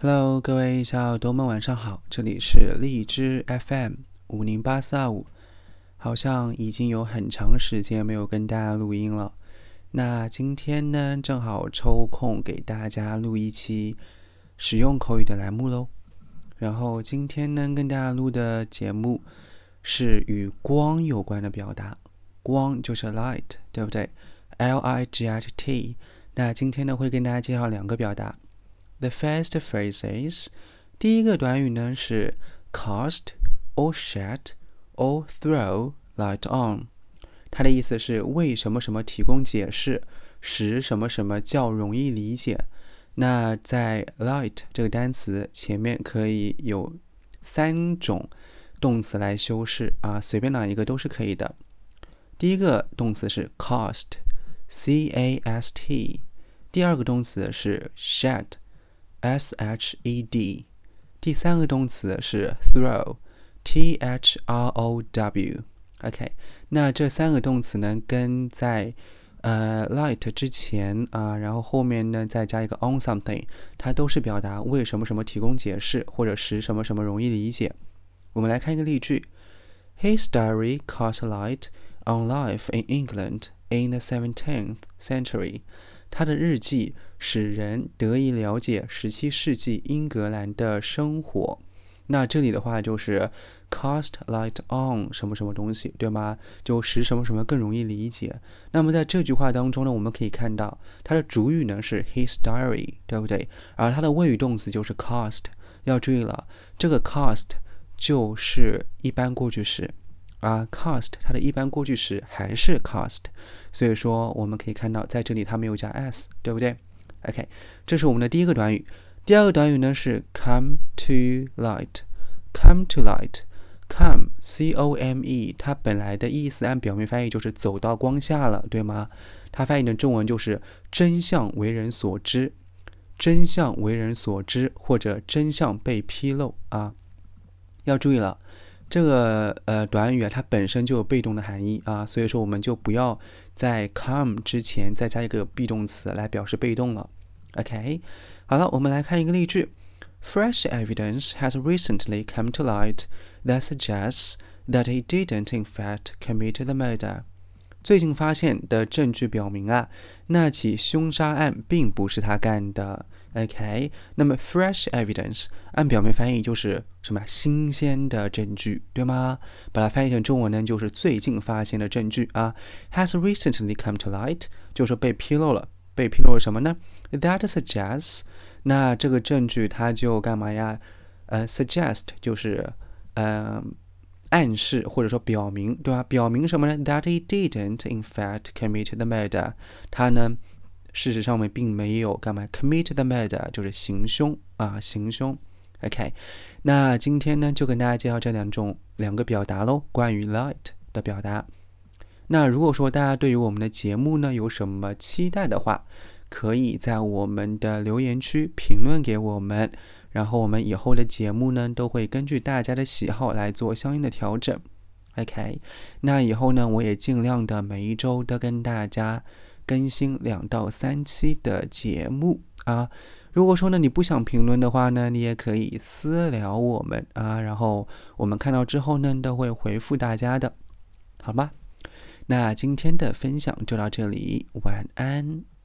Hello，各位小耳朵们，晚上好，这里是荔枝 FM 五零八四二五，好像已经有很长时间没有跟大家录音了。那今天呢，正好抽空给大家录一期实用口语的栏目喽。然后今天呢，跟大家录的节目是与光有关的表达，光就是 light，对不对？L I G H T。那今天呢，会跟大家介绍两个表达。The first phrases，第一个短语呢是 cast or shed or throw light on，它的意思是为什么什么提供解释，使什么什么较容易理解。那在 light 这个单词前面可以有三种动词来修饰啊，随便哪一个都是可以的。第一个动词是 cast，c a s t，第二个动词是 shed。S h e d，第三个动词是 throw，t h r o w。OK，那这三个动词呢，跟在呃 light 之前啊，然后后面呢再加一个 on something，它都是表达为什么什么提供解释，或者使什么什么容易理解。我们来看一个例句：His diary cast light on life in England in the 17th century。他的日记使人得以了解十七世纪英格兰的生活。那这里的话就是 cast light on 什么什么东西，对吗？就使什么什么更容易理解。那么在这句话当中呢，我们可以看到它的主语呢是 his diary，对不对？而它的谓语动词就是 cast。要注意了，这个 cast 就是一般过去时。啊，cast 它的一般过去时还是 cast，所以说我们可以看到在这里它没有加 s，对不对？OK，这是我们的第一个短语。第二个短语呢是 come to light，come to light，come c o m e，它本来的意思按表面翻译就是走到光下了，对吗？它翻译的中文就是真相为人所知，真相为人所知或者真相被披露啊，要注意了。这个呃短语啊，它本身就有被动的含义啊，所以说我们就不要在 come 之前再加一个 be 动词来表示被动了。OK，好了，我们来看一个例句：Fresh evidence has recently come to light that suggests that he didn't in fact commit the murder. 最近发现的证据表明啊，那起凶杀案并不是他干的。OK，那么 fresh evidence 按表面翻译就是什么新鲜的证据，对吗？把它翻译成中文呢，就是最近发现的证据啊。Has recently come to light，就是被披露了。被披露了什么呢？That suggests，那这个证据它就干嘛呀？呃，suggest 就是嗯。暗示或者说表明，对吧？表明什么呢？That he didn't in fact commit the murder。他呢，事实上面并没有干嘛？commit the murder 就是行凶啊，行凶。OK，那今天呢，就跟大家介绍这两种两个表达喽，关于 light 的表达。那如果说大家对于我们的节目呢有什么期待的话，可以在我们的留言区评论给我们。然后我们以后的节目呢，都会根据大家的喜好来做相应的调整。OK，那以后呢，我也尽量的每一周都跟大家更新两到三期的节目啊。如果说呢你不想评论的话呢，你也可以私聊我们啊，然后我们看到之后呢，都会回复大家的，好吗？那今天的分享就到这里，晚安。